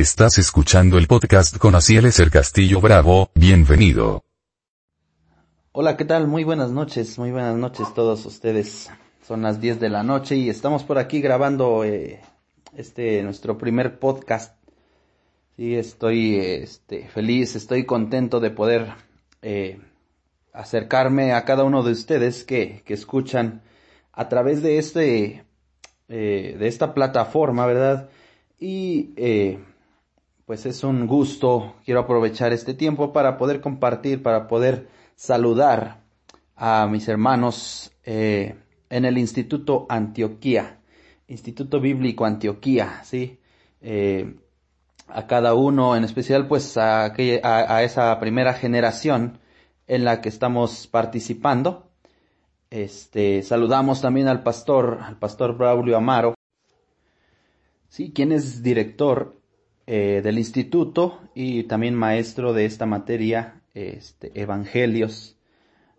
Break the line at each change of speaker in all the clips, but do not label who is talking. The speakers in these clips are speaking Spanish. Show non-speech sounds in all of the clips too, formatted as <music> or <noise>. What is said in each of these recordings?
Estás escuchando el podcast con Eser Castillo Bravo, bienvenido.
Hola, ¿qué tal? Muy buenas noches, muy buenas noches todos ustedes. Son las 10 de la noche y estamos por aquí grabando eh, este nuestro primer podcast. Sí, estoy este, feliz, estoy contento de poder eh, acercarme a cada uno de ustedes que, que escuchan a través de este eh, de esta plataforma, ¿verdad? Y eh, pues es un gusto, quiero aprovechar este tiempo para poder compartir, para poder saludar a mis hermanos eh, en el Instituto Antioquía, Instituto Bíblico Antioquía, ¿sí? a cada uno, en especial pues a, a esa primera generación en la que estamos participando. Este, saludamos también al pastor, al pastor Braulio Amaro, sí, quien es director eh, del instituto y también maestro de esta materia, este, evangelios,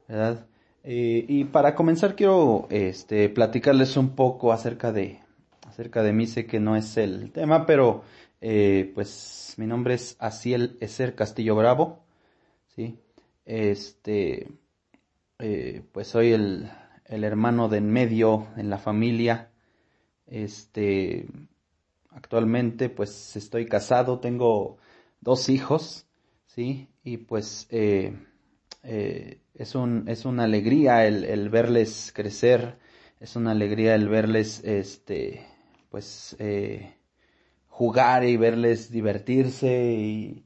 ¿verdad? Eh, y para comenzar quiero, este, platicarles un poco acerca de, acerca de mí, sé que no es el tema, pero, eh, pues, mi nombre es Asiel Eser Castillo Bravo, sí, este, pues soy el, el, hermano de en medio en la familia. Este, actualmente pues estoy casado, tengo dos hijos, ¿sí? Y pues eh, eh, es, un, es una alegría el, el, verles crecer, es una alegría el verles, este, pues, jugar y verles divertirse y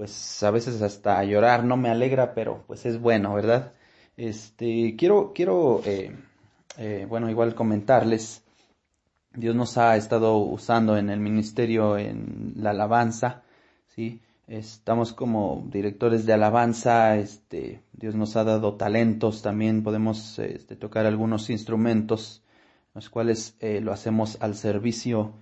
pues a veces hasta llorar, no me alegra, pero pues es bueno, ¿verdad? Este, quiero, quiero, eh, eh, bueno, igual comentarles, Dios nos ha estado usando en el ministerio en la alabanza, ¿sí? Estamos como directores de alabanza, este, Dios nos ha dado talentos, también podemos este, tocar algunos instrumentos, los cuales eh, lo hacemos al servicio,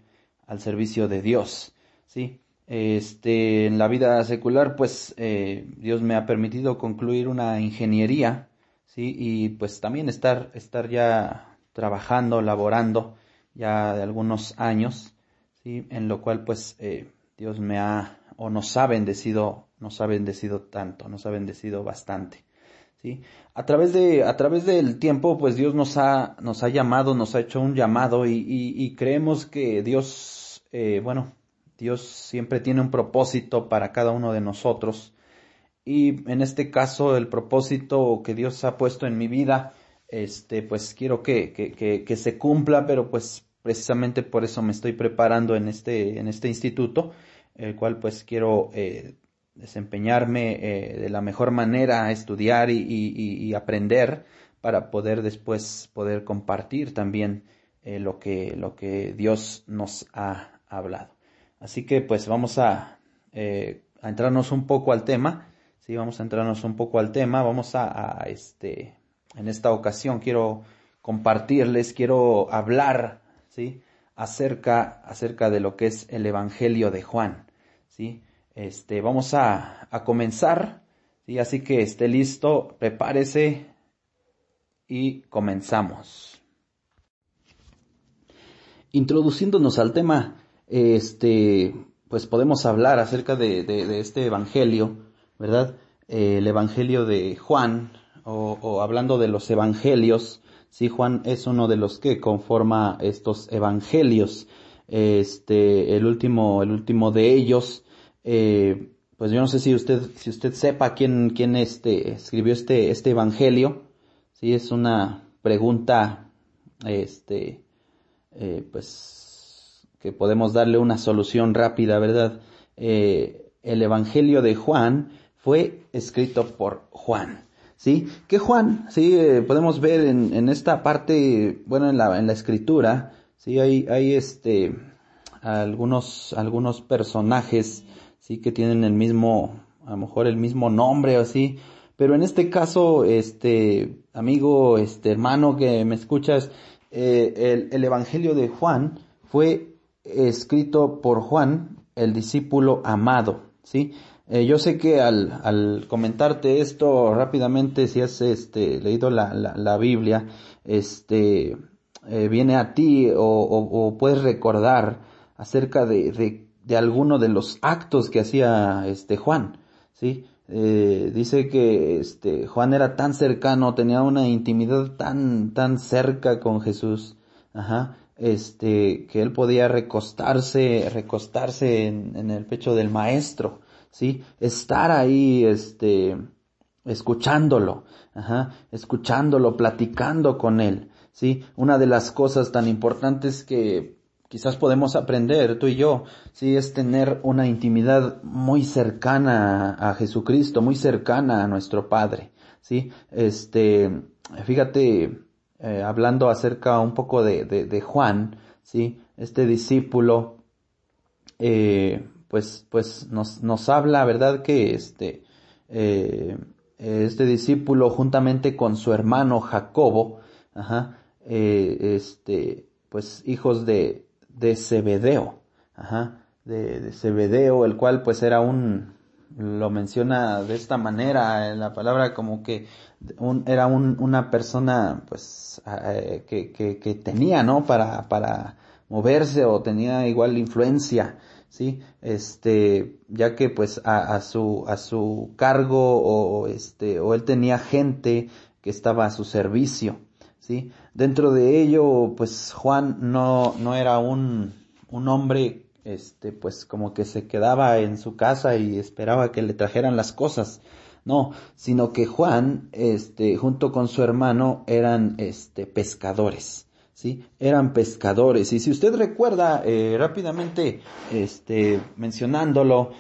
al servicio de Dios, ¿sí? Este, en la vida secular, pues Dios me ha permitido concluir una ingeniería ¿sí? Y pues también estar, estar ya trabajando, laborando ya de algunos años, ¿sí? En lo cual pues eh, Dios me ha, o nos ha bendecido, nos ha bendecido tanto, nos ha bendecido bastante. ¿Sí? A través de, a través del tiempo, pues Dios nos ha, nos ha llamado, nos ha hecho un llamado y, y, creemos que Dios, eh, bueno, Dios siempre tiene un propósito para cada uno de nosotros y en este caso el propósito que Dios ha puesto en mi vida, este, pues quiero que, que, que, se cumpla, pero pues precisamente por eso me estoy preparando en este, en este instituto, el cual pues quiero eh, desempeñarme eh, de la mejor manera, estudiar y, y, aprender para poder después poder compartir también eh, lo, que, lo que Dios nos ha hablado. Así que pues vamos a, a entrarnos un poco al tema. Sí, vamos a entrarnos un poco al tema. Vamos a, este, en esta ocasión quiero compartirles, quiero hablar, Acerca, acerca de lo que es el Evangelio de Juan, ¿sí? Este, vamos a, a comenzar, ¿sí? Así que esté listo, prepárese y comenzamos. Introduciéndonos al tema, este, pues podemos hablar acerca de, de este Evangelio, ¿verdad? Eh, el Evangelio de Juan, o, hablando de los Evangelios, sí, Juan es uno de los que conforma estos Evangelios. Este, el último, el último de ellos, eh, pues yo no sé si usted, si usted sepa quién, quién este, escribió este, este Evangelio. Sí, es una pregunta, este, eh, pues, que podemos darle una solución rápida, ¿verdad? el Evangelio de Juan fue escrito por Juan. ¿Sí? Que Juan, sí, eh, podemos ver en, en, esta parte, bueno, en la, en la escritura, sí, hay, hay este, algunos, algunos personajes, sí, que tienen el mismo, a lo mejor el mismo nombre o así, pero en este caso, este, amigo, este, hermano que me escuchas, eh, el, el Evangelio de Juan fue escrito por Juan, el discípulo amado, ¿sí? Eh, yo sé que al, comentarte esto rápidamente, si has este, leído la, la, Biblia, este, eh, viene a ti o, puedes recordar acerca de, alguno de los actos que hacía este Juan, ¿sí? Eh, dice que este Juan era tan cercano, tenía una intimidad tan tan cerca con Jesús, ajá, este que él podía recostarse, recostarse en el pecho del maestro, sí, estar ahí, este, escuchándolo, ajá, escuchándolo, platicando con él, sí. Una de las cosas tan importantes que quizás podemos aprender tú y yo, sí, es tener una intimidad muy cercana a Jesucristo, muy cercana a nuestro Padre, sí. Este, fíjate, eh, hablando acerca un poco de, de, de, Juan, sí, este discípulo, eh, pues, pues nos, nos habla, verdad, que este, eh, este discípulo juntamente con su hermano Jacobo, ajá, eh, este, pues hijos de, de Zebedeo, ajá, de, de el cual pues era un, lo menciona de esta manera en la palabra como que un, era un, una persona pues eh, que, que, que, tenía, ¿no? Para, para moverse o tenía igual influencia, ¿sí? Este, ya que pues a, a su, a su cargo o este, o él tenía gente que estaba a su servicio, ¿sí? Dentro de ello, pues Juan no, no era un, un hombre, este, pues como que se quedaba en su casa y esperaba que le trajeran las cosas, no, sino que Juan, este, junto con su hermano eran, este, pescadores, Eran pescadores. Y si usted recuerda, eh, rápidamente, este, mencionándolo,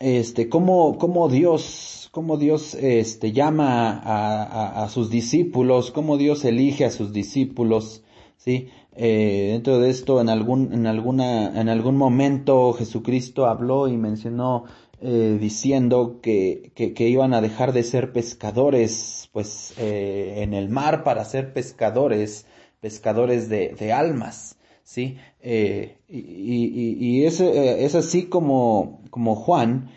este, cómo, cómo Dios, cómo Dios, este, llama a, a, a sus discípulos, cómo Dios elige a sus discípulos, ¿sí? Eh, dentro de esto, en algún, en alguna, en algún momento Jesucristo habló y mencionó, eh, diciendo que, que, que, iban a dejar de ser pescadores, pues, en el mar para ser pescadores, pescadores de, de almas, ¿sí? Eh, y, y, y es, es, así como, como Juan,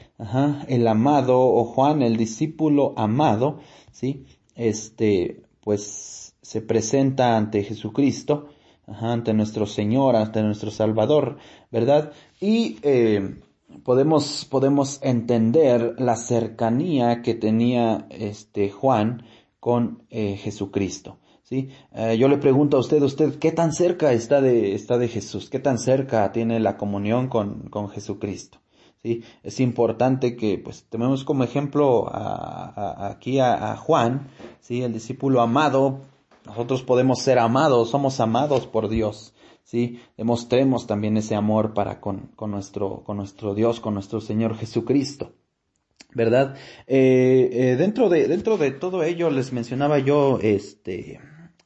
el amado, o Juan, el discípulo amado, ¿sí? Este, pues, se presenta ante Jesucristo, ante nuestro Señor, ante nuestro Salvador, ¿verdad? Y, eh, podemos, podemos entender la cercanía que tenía este Juan con eh, Jesucristo. ¿Sí? Eh, yo le pregunto a usted, usted, ¿qué tan cerca está de, está de Jesús? ¿Qué tan cerca tiene la comunión con, con Jesucristo? ¿sí? Es importante que, pues, tomemos como ejemplo aquí a, a, Juan, ¿sí? El discípulo amado. Nosotros podemos ser amados, somos amados por Dios. ¿sí? Demostremos también ese amor para con, con, nuestro, con nuestro Dios, con nuestro Señor Jesucristo. ¿Verdad? Eh, eh, dentro de, dentro de todo ello les mencionaba yo, este,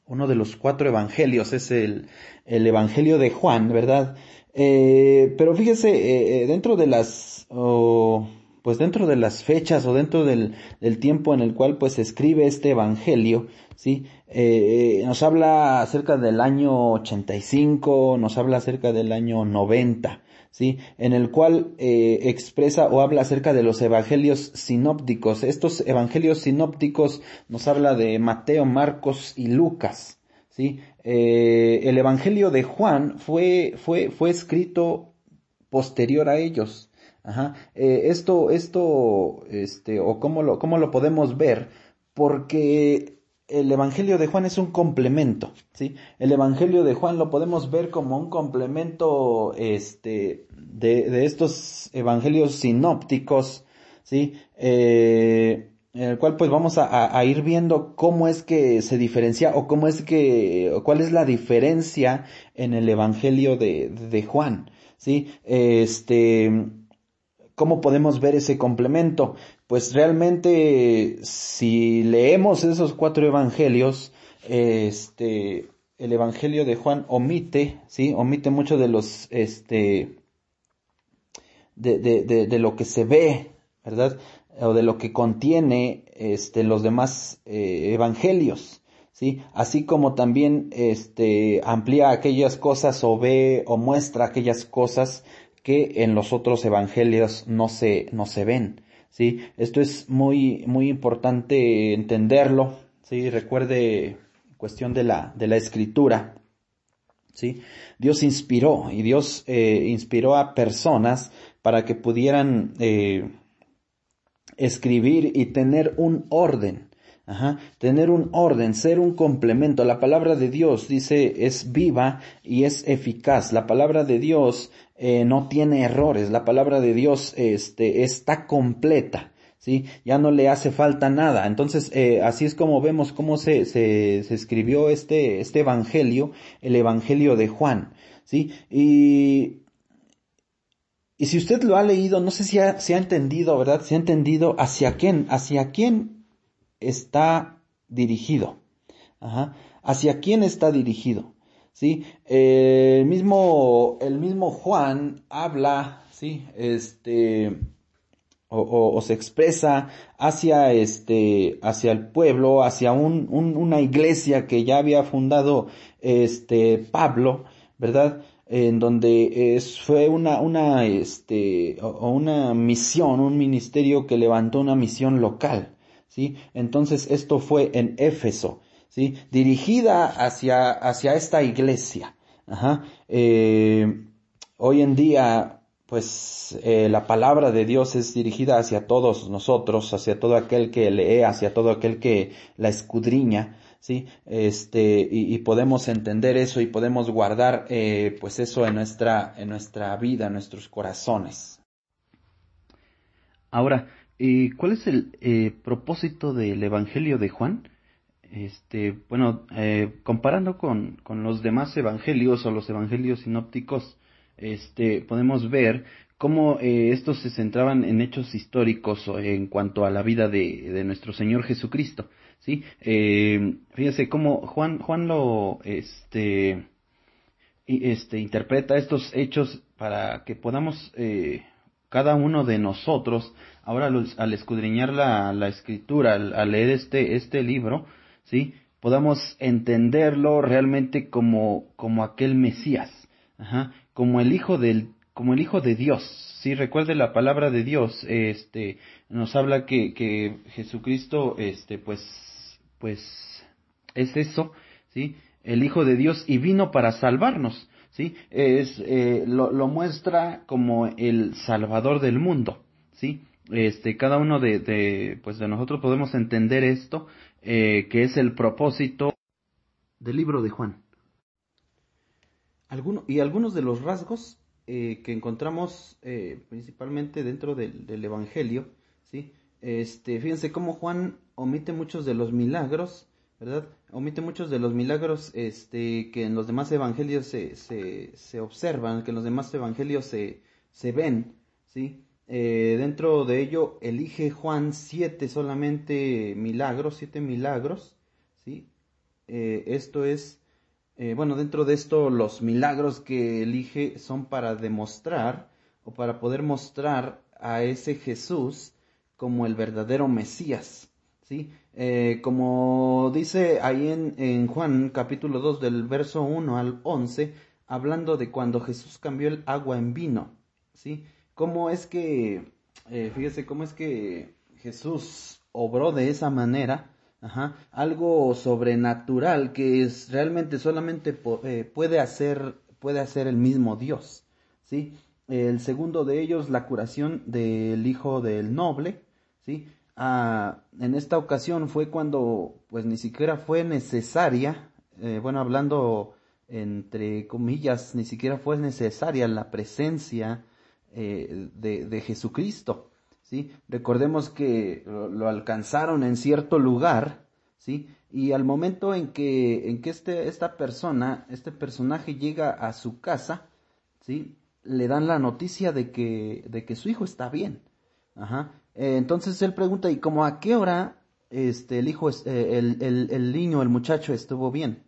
uno de los cuatro evangelios es el, el evangelio de Juan, ¿verdad? Eh, pero fíjese, dentro de las, pues dentro de las fechas o dentro del, del tiempo en el cual pues se escribe este evangelio, ¿sí? Eh, nos habla acerca del año 85, nos habla acerca del año 90, ¿sí? En el cual eh, expresa o habla acerca de los evangelios sinópticos. Estos evangelios sinópticos nos habla de Mateo, Marcos y Lucas, ¿sí? Eh, el evangelio de Juan fue, fue, fue escrito posterior a ellos. Ajá. Eh, esto, esto, este, o cómo lo, cómo lo podemos ver, porque el Evangelio de Juan es un complemento, ¿sí? El Evangelio de Juan lo podemos ver como un complemento, este, de, de estos Evangelios sinópticos, ¿sí? Eh, en el cual pues vamos a, a, ir viendo cómo es que se diferencia o cómo es que, o cuál es la diferencia en el Evangelio de, de Juan, ¿sí? Este, ¿Cómo podemos ver ese complemento? Pues realmente, si leemos esos cuatro evangelios, este, el evangelio de Juan omite, sí, omite mucho de los, este, de, de, de, de lo que se ve, ¿verdad? O de lo que contiene, este, los demás eh, evangelios. ¿sí? Así como también este amplía aquellas cosas o ve o muestra aquellas cosas que en los otros evangelios no se, no se ven. ¿Sí? Esto es muy, muy importante entenderlo. ¿sí? Recuerde cuestión de la, de la escritura. ¿sí? Dios inspiró y Dios eh, inspiró a personas para que pudieran eh, escribir y tener un orden. Ajá, tener un orden, ser un complemento. La palabra de Dios dice es viva y es eficaz. La palabra de Dios eh, no tiene errores. La palabra de Dios este, está completa. ¿sí? Ya no le hace falta nada. Entonces, eh, así es como vemos cómo se, se, se, escribió este, este evangelio, el evangelio de Juan, ¿sí? Y, y si usted lo ha leído, no sé si ha, ha entendido, ¿verdad? Si ha entendido hacia quién, hacia quién está dirigido. Hacia quién está dirigido. ¿Sí? Eh, el mismo, el mismo Juan habla, ¿sí? Este, o, se expresa hacia este, hacia el pueblo, hacia un, una iglesia que ya había fundado este Pablo, ¿verdad? En donde es, fue una, una, este, o una misión, un ministerio que levantó una misión local, ¿sí? Entonces esto fue en Éfeso, ¿sí? Dirigida hacia, hacia esta iglesia, Ajá. Eh, hoy en día pues eh, la palabra de Dios es dirigida hacia todos nosotros, hacia todo aquel que lee, hacia todo aquel que la escudriña, sí, este y, podemos entender eso y podemos guardar eh, pues eso en nuestra en nuestra vida, en nuestros corazones. Ahora, ¿cuál es el propósito del Evangelio de Juan? Este, bueno, comparando con, con los demás evangelios o los evangelios sinópticos, este, podemos ver cómo eh, estos se centraban en hechos históricos en cuanto a la vida de, de nuestro Señor Jesucristo. ¿sí? Eh, fíjense cómo Juan, Juan lo este, este, interpreta estos hechos para que podamos eh, cada uno de nosotros, ahora al escudriñar la, la escritura, al, al, leer este, este libro, ¿sí? podamos entenderlo realmente como, como aquel Mesías. Ajá como el hijo del como el hijo de Dios. Si recuerde la palabra de Dios, este nos habla que, que Jesucristo este pues pues es eso, ¿sí? El hijo de Dios y vino para salvarnos, ¿sí? Es eh, lo, lo, muestra como el salvador del mundo, ¿sí? Este cada uno de, de pues de nosotros podemos entender esto eh, que es el propósito del libro de Juan y algunos de los rasgos eh, que encontramos eh, principalmente dentro del, Evangelio, ¿sí? Este, fíjense cómo Juan omite muchos de los milagros, ¿verdad? Omite muchos de los milagros este, que en los demás evangelios se, se, se observan, que en los demás evangelios se, se ven, ¿sí? Eh, dentro de ello elige Juan siete solamente milagros, siete milagros, ¿sí? esto es eh, bueno, dentro de esto los milagros que elige son para demostrar o para poder mostrar a ese Jesús como el verdadero Mesías. ¿sí? Eh, como dice ahí en, en, Juan capítulo 2 del verso 1 al 11, hablando de cuando Jesús cambió el agua en vino. ¿sí? ¿Cómo es que, eh, fíjese, cómo es que Jesús obró de esa manera? Ajá, algo sobrenatural que es realmente solamente eh, puede hacer puede hacer el mismo Dios, ¿sí? El segundo de ellos, la curación del hijo del noble, ¿sí? Ah, en esta ocasión fue cuando pues ni siquiera fue necesaria, eh, bueno, hablando entre comillas, ni siquiera fue necesaria la presencia eh, de, de Jesucristo, ¿sí? Recordemos que lo, alcanzaron en cierto lugar, ¿sí? Y al momento en que, en que este, esta persona, este personaje llega a su casa, ¿sí? Le dan la noticia de que, de que su hijo está bien. Ajá. Eh, entonces él pregunta, ¿y cómo a qué hora este, el hijo, eh, el, el, el, niño, el muchacho estuvo bien?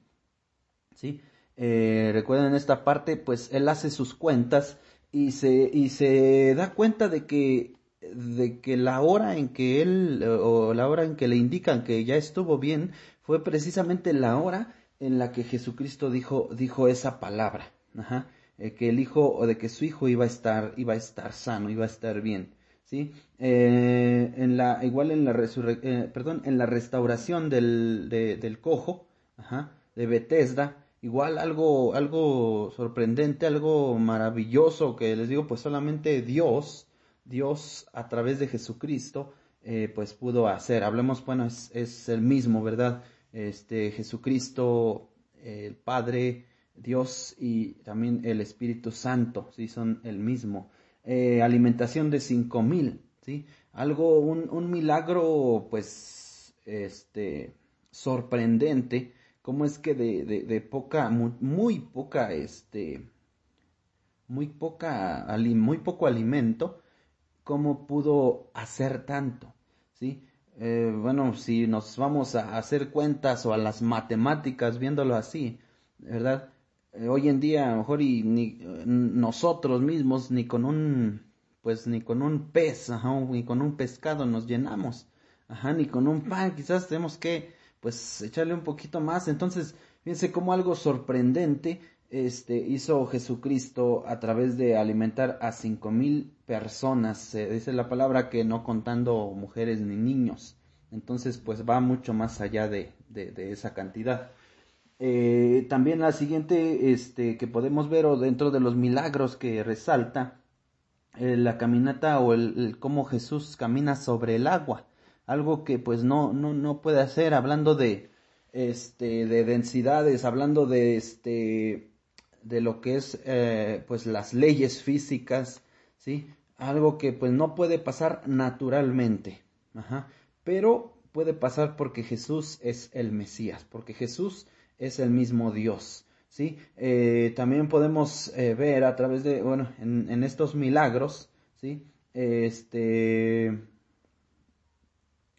¿Sí? Eh, recuerden esta parte, pues él hace sus cuentas y se, y se da cuenta de que de que la hora en que él o la hora en que le indican que ya estuvo bien fue precisamente la hora en la que Jesucristo dijo dijo esa palabra, Ajá. Eh, que el hijo o de que su hijo iba a estar iba a estar sano, iba a estar bien, sí. Eh, en la igual en la eh, perdón en la restauración del de, del cojo, Ajá, de Bethesda, igual algo, algo sorprendente, algo maravilloso que les digo, pues solamente Dios, Dios a través de Jesucristo, eh, pues pudo hacer. Hablemos, bueno, es, el mismo, ¿verdad? Este, Jesucristo, el Padre, Dios y también el Espíritu Santo, sí, son el mismo. Eh, alimentación de cinco mil, sí, algo, un, un milagro, pues, este, sorprendente, cómo es que de, de, poca, muy, muy, poca, este, muy poca, muy poco alimento, cómo pudo hacer tanto, ¿sí? Eh, bueno, si nos vamos a hacer cuentas o a las matemáticas viéndolo así, ¿verdad? Eh, hoy en día a lo mejor y ni nosotros mismos ni con un pues ni con un pez, ajá, ni con un pescado nos llenamos, ajá, ni con un pan, quizás tenemos que pues echarle un poquito más. Entonces, fíjense cómo algo sorprendente este hizo Jesucristo a través de alimentar a cinco mil personas, se dice la palabra que no contando mujeres ni niños. Entonces, pues va mucho más allá de, de esa cantidad. Eh, también la siguiente este, que podemos ver o dentro de los milagros que resalta eh, la caminata o el, cómo Jesús camina sobre el agua algo que pues no no no puede hacer hablando de este de densidades hablando de este de lo que es eh, pues las leyes físicas sí algo que pues no puede pasar naturalmente Ajá. pero puede pasar porque Jesús es el Mesías porque Jesús es el mismo Dios. ¿sí? Eh, también podemos eh, ver a través de, bueno, en, en estos milagros, ¿sí? este,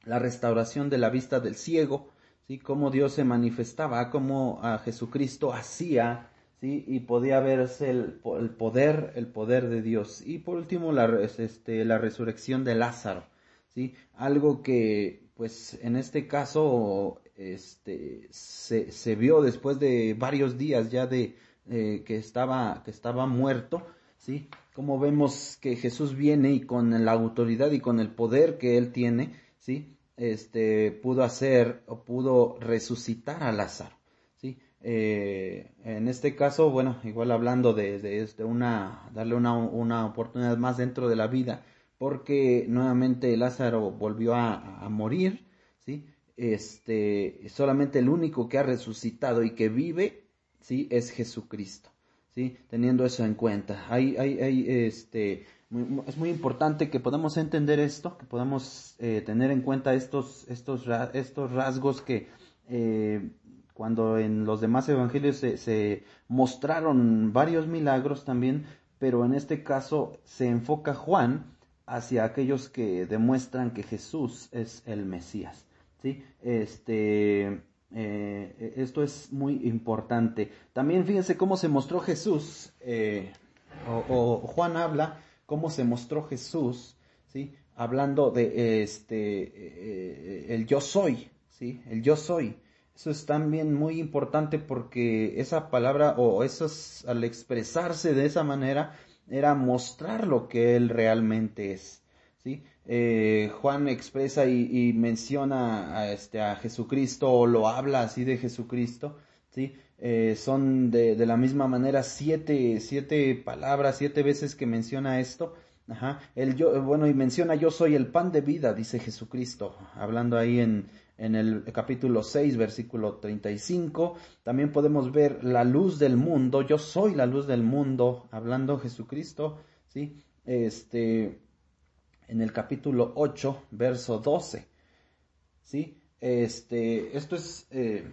la restauración de la vista del ciego, ¿sí? Cómo Dios se manifestaba, cómo a Jesucristo hacía, ¿sí? Y podía verse el, el, poder, el poder de Dios. Y por último, la, este, la resurrección de Lázaro, ¿sí? Algo que, pues, en este caso, este, se, se vio después de varios días ya de eh, que estaba, que estaba muerto, ¿sí? Como vemos que Jesús viene y con la autoridad y con el poder que él tiene, ¿sí? Este, pudo hacer o pudo resucitar a Lázaro, ¿sí? Eh, en este caso, bueno, igual hablando de, una, darle una, una oportunidad más dentro de la vida, porque nuevamente Lázaro volvió a, a morir, ¿sí? este, solamente el único que ha resucitado y que vive, sí, es Jesucristo, sí, teniendo eso en cuenta. Hay, hay, hay, este, es muy importante que podamos entender esto, que podamos eh, tener en cuenta estos, estos, estos rasgos que, eh, cuando en los demás evangelios se, mostraron varios milagros también, pero en este caso se enfoca Juan hacia aquellos que demuestran que Jesús es el Mesías. ¿sí? Este, eh, esto es muy importante. También fíjense cómo se mostró Jesús, o, Juan habla cómo se mostró Jesús, ¿sí? Hablando de este, eh, el yo soy, ¿sí? El yo soy. Eso es también muy importante porque esa palabra o eso es, al expresarse de esa manera era mostrar lo que él realmente es. ¿sí? Eh, Juan expresa y, y menciona a, este, a Jesucristo o lo habla así de Jesucristo, ¿sí? Eh, son de, de, la misma manera siete, siete palabras, siete veces que menciona esto. Ajá. El yo, bueno, y menciona yo soy el pan de vida, dice Jesucristo, hablando ahí en, en el capítulo 6, versículo 35. También podemos ver la luz del mundo, yo soy la luz del mundo, hablando Jesucristo, ¿sí? Este, en el capítulo 8, verso 12. ¿Sí? Este, esto es eh,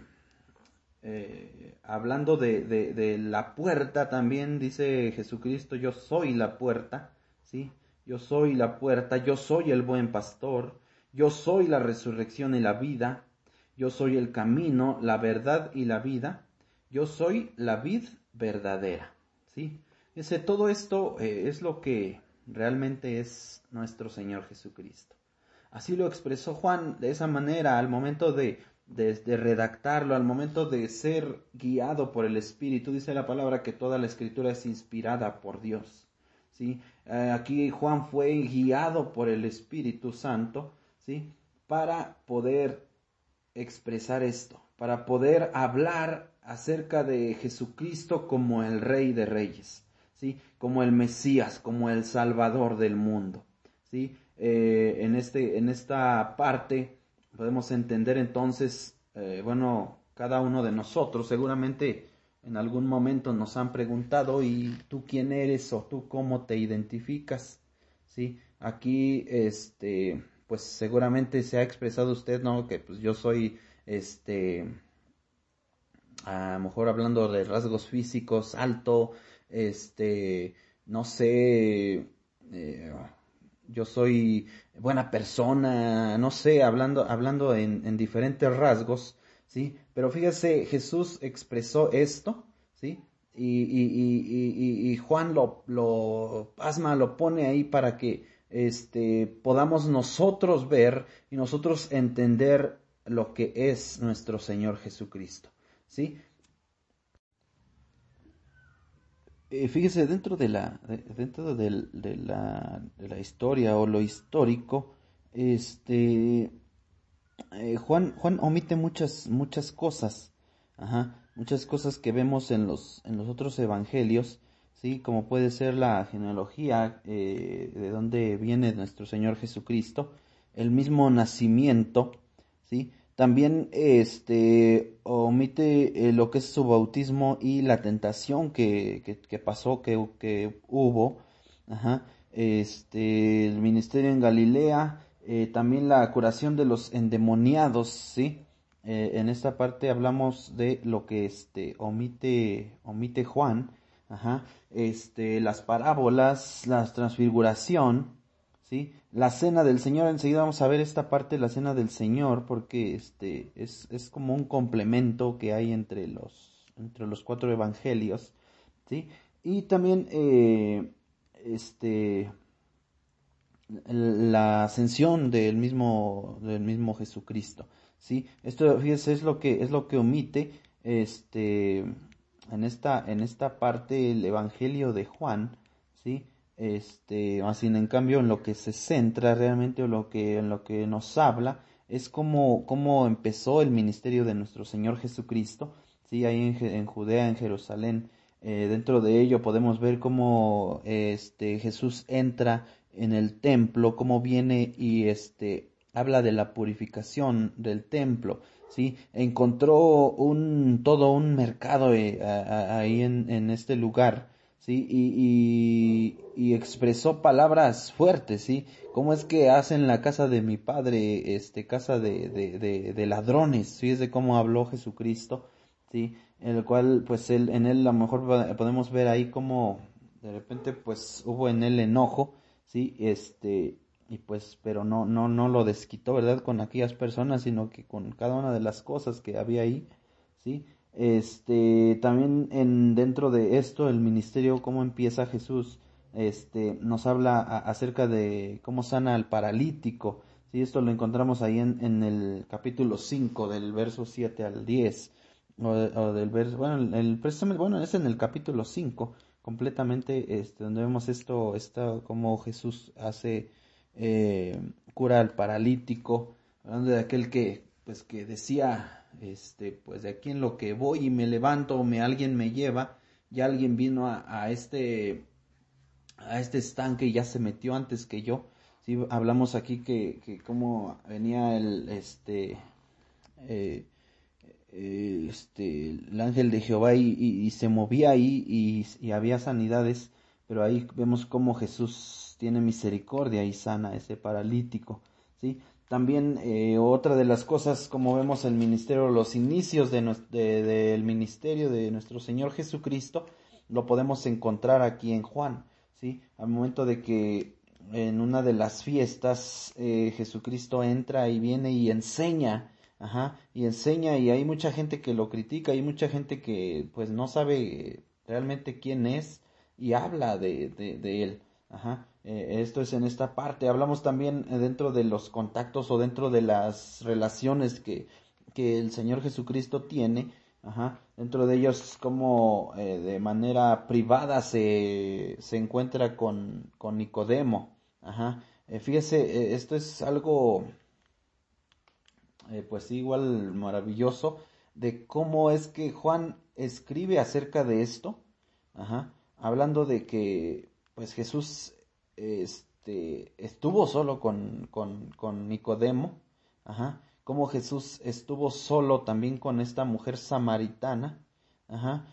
eh, hablando de, la puerta también, dice Jesucristo, yo soy la puerta, ¿sí? Yo soy la puerta, yo soy el buen pastor, yo soy la resurrección y la vida, yo soy el camino, la verdad y la vida, yo soy la vid verdadera, ¿sí? Ese, todo esto eh, es lo que realmente es nuestro Señor Jesucristo. Así lo expresó Juan de esa manera al momento de, de, de, redactarlo, al momento de ser guiado por el Espíritu. Dice la palabra que toda la escritura es inspirada por Dios. ¿sí? Eh, aquí Juan fue guiado por el Espíritu Santo ¿sí? para poder expresar esto, para poder hablar acerca de Jesucristo como el Rey de Reyes, ¿sí? Como el Mesías, como el Salvador del mundo, ¿sí? Eh, en, este, en esta parte podemos entender entonces, eh, bueno, cada uno de nosotros seguramente en algún momento nos han preguntado, ¿y tú quién eres o tú cómo te identificas? ¿Sí? Aquí, este, pues seguramente se ha expresado usted, ¿no? Que pues yo soy, este, a lo mejor hablando de rasgos físicos, alto, este, no sé, eh, yo soy buena persona, no sé, hablando, hablando en, en diferentes rasgos, ¿sí? Pero fíjese, Jesús expresó esto, ¿sí? Y, y, y, y, Juan lo, lo pasma, lo pone ahí para que este, podamos nosotros ver y nosotros entender lo que es nuestro Señor Jesucristo, ¿sí? Eh, fíjese, dentro de la, dentro de, la, de la historia o lo histórico, este, eh, Juan, Juan omite muchas, muchas cosas, ajá, muchas cosas que vemos en los, en los otros evangelios, sí, como puede ser la genealogía eh, de dónde viene nuestro Señor Jesucristo, el mismo nacimiento, sí, también este omite eh, lo que es su bautismo y la tentación que, que, pasó, que, que hubo, ajá, este, el ministerio en Galilea, eh, también la curación de los endemoniados, ¿sí? Eh, en esta parte hablamos de lo que este, omite, omite Juan, ajá, este, las parábolas, la transfiguración, ¿sí? La cena del Señor, enseguida vamos a ver esta parte de la cena del Señor, porque este, es, es como un complemento que hay entre los, entre los cuatro evangelios, ¿sí? Y también, eh, este, la ascensión del mismo, del mismo Jesucristo. ¿sí? Esto, fíjese, es lo que, es lo que omite, este, en esta, en esta parte el Evangelio de Juan, ¿sí? Este, en cambio en lo que se centra realmente o lo que, en lo que nos habla es cómo, cómo empezó el ministerio de nuestro Señor Jesucristo, ¿sí? Ahí en, en Judea, en Jerusalén, eh, dentro de ello podemos ver cómo este, Jesús entra en el templo, cómo viene y este habla de la purificación del templo, ¿sí? Encontró un, todo un mercado eh, ahí en, en, este lugar, ¿sí? Y, y, expresó palabras fuertes, ¿sí? ¿Cómo es que hacen la casa de mi padre, este, casa de, de, de, de ladrones, ¿sí? Es de cómo habló Jesucristo, ¿sí? En el cual, pues, él, en él a lo mejor podemos ver ahí como de repente, pues, hubo en él enojo, sí, este, y pues, pero no, no, no lo desquitó, ¿verdad? Con aquellas personas, sino que con cada una de las cosas que había ahí, sí. Este, también en, dentro de esto, el ministerio, cómo empieza Jesús, este, nos habla acerca de cómo sana al paralítico, sí, esto lo encontramos ahí en, en el capítulo 5, del verso 7 al 10, o, del verso, bueno, el, el, bueno, es en el capítulo 5, completamente este, donde vemos esto, esto como Jesús hace eh, cura al paralítico, hablando de aquel que pues que decía este pues de aquí en lo que voy y me levanto me alguien me lleva ya alguien vino a, este a este estanque y ya se metió antes que yo sí hablamos aquí que, que como venía el este eh, este, el ángel de Jehová y, se movía ahí y, había sanidades, pero ahí vemos cómo Jesús tiene misericordia y sana ese paralítico, ¿sí? También eh, otra de las cosas, como vemos el ministerio, los inicios del de, ministerio de nuestro Señor Jesucristo, lo podemos encontrar aquí en Juan, ¿sí? Al momento de que en una de las fiestas eh, Jesucristo entra y viene y enseña Ajá, y enseña y hay mucha gente que lo critica, hay mucha gente que pues no sabe realmente quién es y habla de, de, él. Ajá, eh, esto es en esta parte. Hablamos también eh, dentro de los contactos o dentro de las relaciones que, que el Señor Jesucristo tiene. Ajá, dentro de ellos como eh, de manera privada se, se encuentra con, con Nicodemo. Fíjese, esto es algo pues igual maravilloso de cómo es que Juan escribe acerca de esto, ajá, hablando de que pues Jesús este, estuvo solo con, con, con Nicodemo, ajá, como Jesús estuvo solo también con esta mujer samaritana, ajá,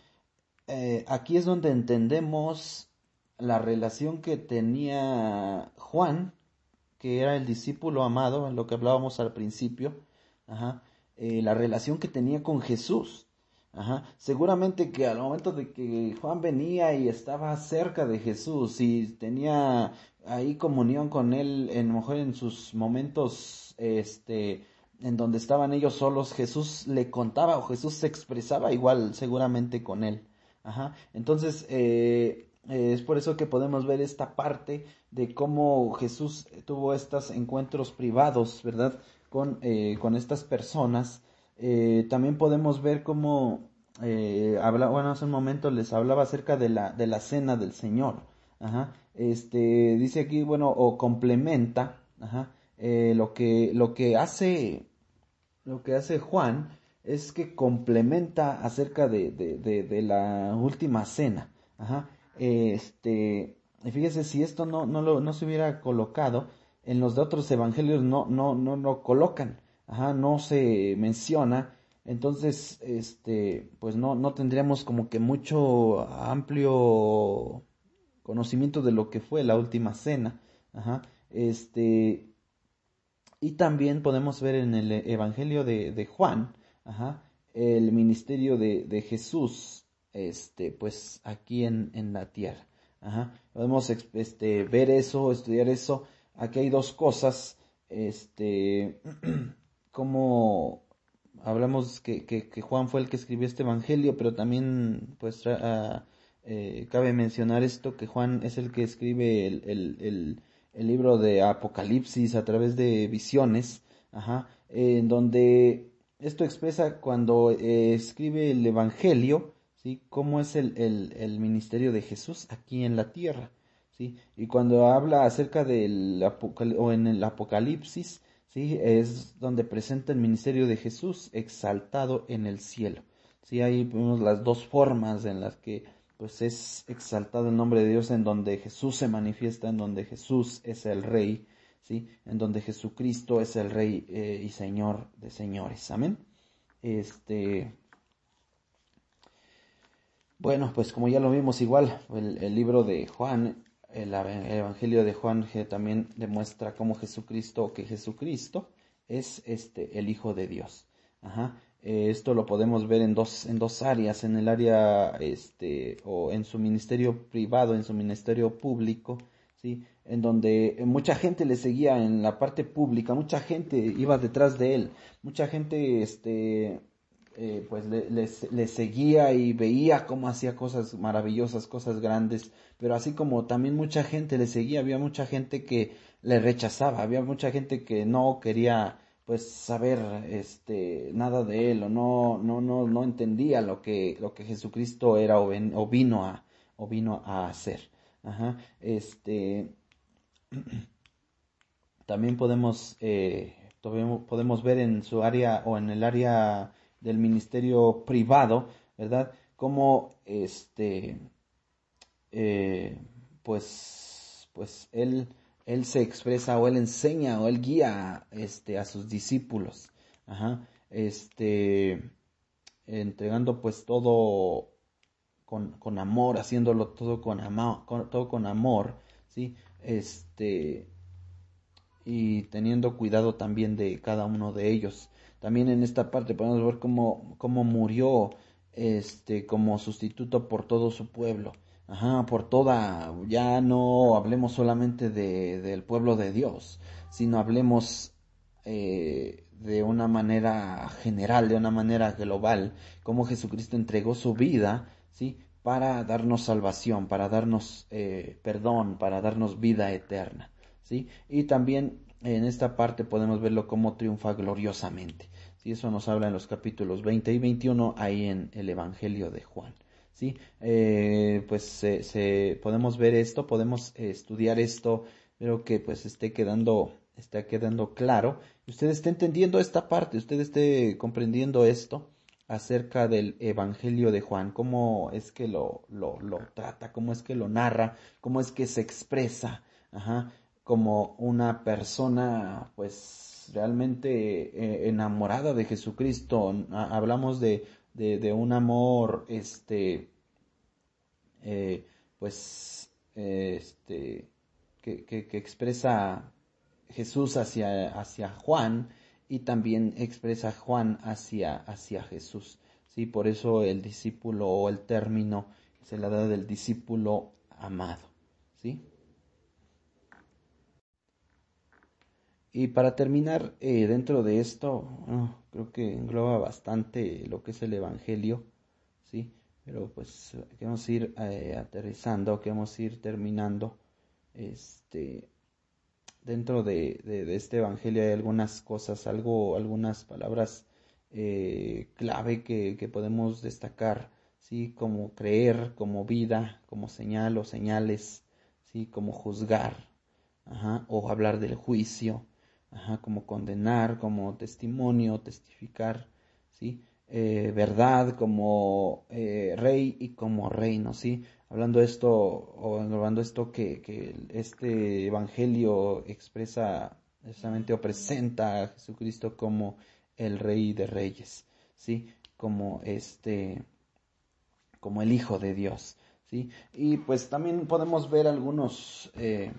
eh, aquí es donde entendemos la relación que tenía Juan, que era el discípulo amado, en lo que hablábamos al principio, ajá, eh, la relación que tenía con Jesús. Ajá. Seguramente que al momento de que Juan venía y estaba cerca de Jesús y tenía ahí comunión con él, en mejor en sus momentos, este, en donde estaban ellos solos, Jesús le contaba o Jesús se expresaba igual seguramente con él. Ajá. Entonces, eh, es por eso que podemos ver esta parte de cómo Jesús tuvo estos encuentros privados, ¿verdad? Con, eh, con estas personas. Eh, también podemos ver cómo, eh, habla, bueno, hace un momento les hablaba acerca de la, de la cena del Señor. Ajá. Este, dice aquí, bueno, o complementa, ajá, eh, lo que, lo que hace, lo que hace Juan es que complementa acerca de, de, de, la última cena. Ajá. Este, fíjese si esto no, no, lo, no se hubiera colocado, en los de otros evangelios no, no, no lo colocan, ajá, no se menciona, entonces, este, pues no, no tendríamos como que mucho amplio conocimiento de lo que fue la última cena, ajá, este, y también podemos ver en el evangelio de, de Juan, ajá, el ministerio de, de Jesús, este, pues aquí en, en la tierra. Ajá. Podemos este, ver eso, estudiar eso. Aquí hay dos cosas. Este, <clears throat> como hablamos que, que, Juan fue el que escribió este evangelio, pero también pues uh, eh, cabe mencionar esto, que Juan es el que escribe el, el, el, libro de Apocalipsis a través de visiones, ajá, en donde esto expresa cuando eh, escribe el evangelio, ¿sí? Cómo es el, ministerio de Jesús aquí en la tierra, ¿sí? Y cuando habla acerca del o en el Apocalipsis, ¿sí? Es donde presenta el ministerio de Jesús exaltado en el cielo, ¿sí? Ahí vemos las dos formas en las que pues es exaltado el nombre de Dios en donde Jesús se manifiesta, en donde Jesús es el Rey, ¿sí? En donde Jesucristo es el Rey eh, y Señor de señores. Amén. Este, bueno, pues como ya lo vimos igual, el, libro de Juan, el, Evangelio de Juan también demuestra cómo Jesucristo, que Jesucristo es este el Hijo de Dios. Ajá. Eh, esto lo podemos ver en dos, en dos áreas, en el área, este, o en su ministerio privado, en su ministerio público, ¿sí? En donde mucha gente le seguía en la parte pública, mucha gente iba detrás de él, mucha gente, este, eh, pues le, seguía y veía cómo hacía cosas maravillosas, cosas grandes, pero así como también mucha gente le seguía, había mucha gente que le rechazaba, había mucha gente que no quería pues saber este nada de él o no no no no entendía lo que lo que Jesucristo era o, o vino a o vino a hacer. Ajá. Este <clears throat> también podemos eh, podemos ver en su área o en el área del ministerio privado, ¿verdad? Como este, eh, pues, pues él, él se expresa o él enseña o él guía este, a sus discípulos, ajá, este, entregando pues todo con, con amor, haciéndolo todo con, amor, todo con amor, ¿sí? Este, y teniendo cuidado también de cada uno de ellos. También en esta parte podemos ver cómo, cómo murió este como sustituto por todo su pueblo. Ajá, por toda, ya no hablemos solamente de, del pueblo de Dios, sino hablemos eh, de una manera general, de una manera global, cómo Jesucristo entregó su vida, ¿sí? Para darnos salvación, para darnos eh, perdón, para darnos vida eterna, ¿sí? Y también en esta parte podemos verlo como triunfa gloriosamente. ¿Sí? Eso nos habla en los capítulos 20 y 21 ahí en el Evangelio de Juan. ¿sí? Eh, pues se, podemos ver esto, podemos estudiar esto espero que pues esté quedando, está quedando claro, usted esté entendiendo esta parte, usted esté comprendiendo esto acerca del Evangelio de Juan, cómo es que lo, lo, lo trata, cómo es que lo narra, cómo es que se expresa, ajá, como una persona pues realmente eh, enamorada de Jesucristo. Hablamos de, de, un amor, este, eh, pues, este, que, que, expresa Jesús hacia, hacia Juan y también expresa Juan hacia, hacia Jesús. Sí, por eso el discípulo o el término se le da del discípulo amado. ¿Sí? Y para terminar, eh, dentro de esto, creo que engloba bastante lo que es el Evangelio, ¿sí? Pero pues queremos ir eh, aterrizando, queremos ir terminando. Este, dentro de, de, este Evangelio hay algunas cosas, algo, algunas palabras eh, clave que, que podemos destacar, ¿sí? Como creer, como vida, como señal o señales, ¿sí? Como juzgar, ajá, o hablar del juicio, ajá, como condenar, como testimonio, testificar, ¿sí? Eh, verdad como eh, rey y como reino, ¿sí? Hablando esto, o hablando esto que, que este evangelio expresa precisamente o presenta a Jesucristo como el rey de reyes, ¿sí? Como este, como el hijo de Dios, ¿sí? Y pues también podemos ver algunos, eh,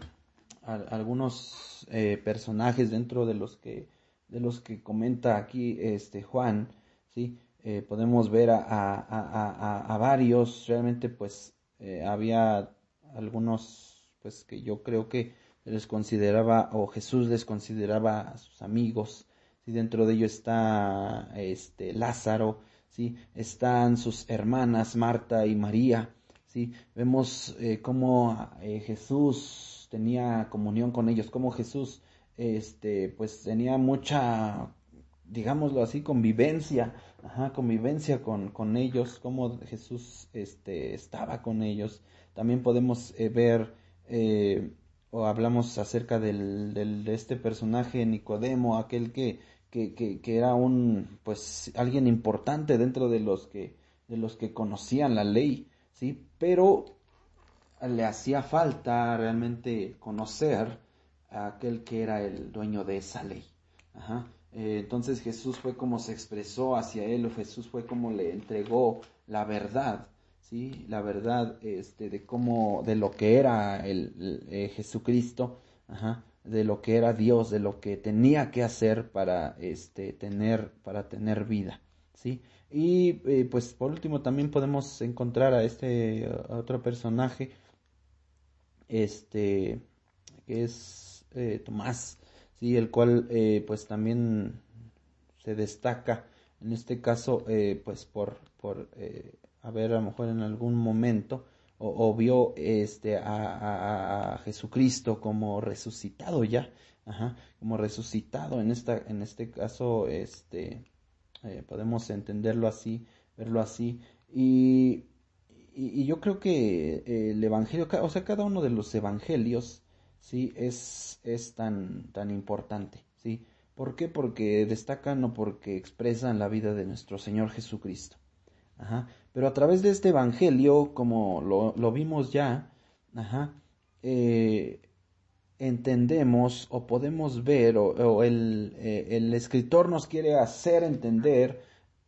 algunos eh, personajes dentro de los que de los que comenta aquí este Juan sí eh, podemos ver a, a, a, a, varios. Realmente pues eh, había algunos pues que yo creo que les consideraba o Jesús les consideraba a sus amigos sí dentro de ellos está este Lázaro sí están sus hermanas Marta y María sí vemos eh, cómo Jesús tenía comunión con ellos, como Jesús, este, pues tenía mucha, digámoslo así, convivencia, ajá, convivencia con, con ellos, como Jesús, este, estaba con ellos. También podemos eh, ver, eh, o hablamos acerca del, del, de este personaje Nicodemo, aquel que, que, que, que era un, pues, alguien importante dentro de los que, de los que conocían la ley, sí, pero le hacía falta realmente conocer a aquel que era el dueño de esa ley. Ajá. Eh, entonces Jesús fue como se expresó hacia él, o Jesús fue como le entregó la verdad, ¿sí? La verdad este, de cómo, de lo que era el, eh, Jesucristo, ajá, de lo que era Dios, de lo que tenía que hacer para este, tener, para tener vida, ¿sí? Y eh, pues por último también podemos encontrar a este otro personaje este, que es eh, Tomás, sí, el cual eh, pues también se destaca en este caso eh, pues por, por haber a lo mejor en algún momento o, vio este a, a, Jesucristo como resucitado ya, ajá, como resucitado en esta, en este caso, este, podemos entenderlo así, verlo así, y y, yo creo que eh, el evangelio, o sea, cada uno de los evangelios, sí, es, es tan, tan importante, sí. ¿Por qué? Porque destacan o porque expresan la vida de nuestro Señor Jesucristo. Ajá. Pero a través de este evangelio, como lo, lo vimos ya, ajá, eh, entendemos o podemos ver o, o el, eh, el, escritor nos quiere hacer entender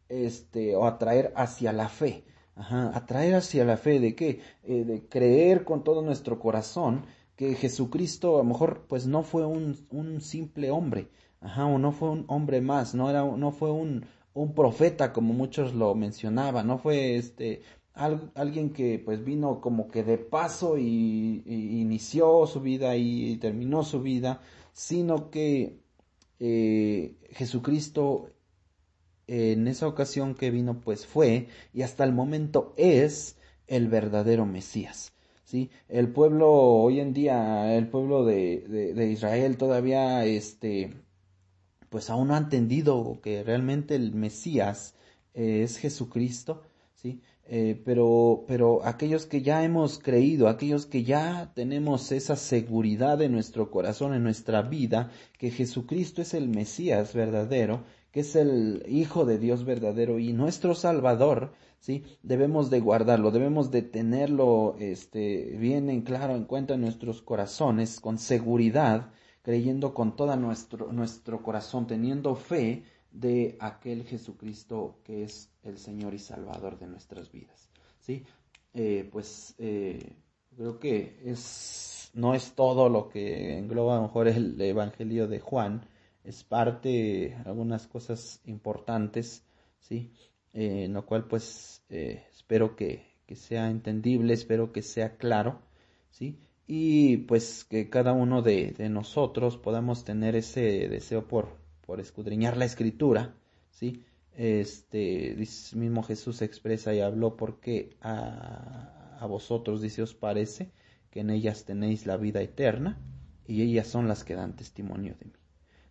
este o atraer hacia la fe Ajá, atraer hacia la fe de qué? Eh, de creer con todo nuestro corazón que Jesucristo a lo mejor pues no fue un, un simple hombre, ajá, o no fue un hombre más, no era, no fue un, un profeta como muchos lo mencionaban, no fue este alguien que pues vino como que de paso y, y inició su vida y terminó su vida, sino que eh, Jesucristo en esa ocasión que vino pues fue y hasta el momento es el verdadero Mesías. ¿sí? El pueblo hoy en día, el pueblo de, de, Israel todavía este pues aún no ha entendido que realmente el Mesías es Jesucristo, ¿sí? eh, pero, pero aquellos que ya hemos creído, aquellos que ya tenemos esa seguridad en nuestro corazón, en nuestra vida, que Jesucristo es el Mesías verdadero, que es el Hijo de Dios verdadero y nuestro Salvador, ¿sí? Debemos de guardarlo, debemos de tenerlo este, bien en claro en cuenta en nuestros corazones, con seguridad, creyendo con todo nuestro, nuestro corazón, teniendo fe, de aquel Jesucristo que es el Señor y Salvador de nuestras vidas. ¿sí? Eh, pues eh, creo que es, no es todo lo que engloba a lo mejor el Evangelio de Juan, es parte, algunas cosas importantes, ¿sí? Eh, en lo cual pues espero que, que, sea entendible, espero que sea claro, ¿sí? Y pues que cada uno de, de nosotros podamos tener ese deseo por, por escudriñar la escritura, ¿sí? Este, mismo Jesús expresa y habló porque a, a vosotros, dice, os parece que en ellas tenéis la vida eterna y ellas son las que dan testimonio de mí.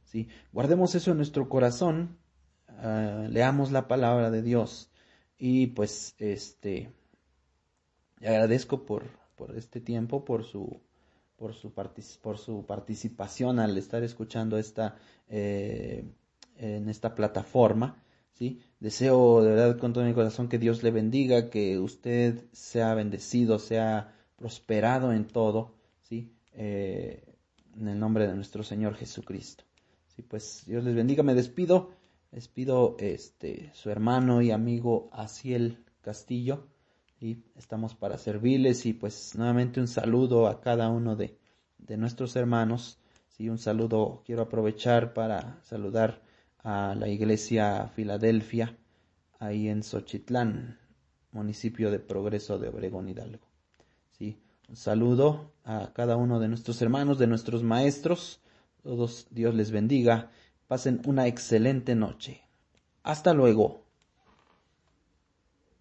¿Sí? Guardemos eso en nuestro corazón, uh, leamos la palabra de Dios y pues este, agradezco por, por este tiempo, por su por su, por su participación al estar escuchando esta, eh, en esta plataforma. ¿sí? Deseo de verdad con todo mi corazón que Dios le bendiga, que usted sea bendecido, sea prosperado en todo, ¿sí? Eh, en el nombre de nuestro Señor Jesucristo. Sí, pues Dios les bendiga, me despido, despido este, su hermano y amigo Asiel Castillo y estamos para servirles y pues nuevamente un saludo a cada uno de, de nuestros hermanos. Sí, un saludo, quiero aprovechar para saludar a la iglesia Filadelfia, ahí en Xochitlán, municipio de Progreso de Obregón Hidalgo. Sí, un saludo a cada uno de nuestros hermanos, de nuestros maestros. Todos Dios les bendiga. Pasen una excelente noche. Hasta luego.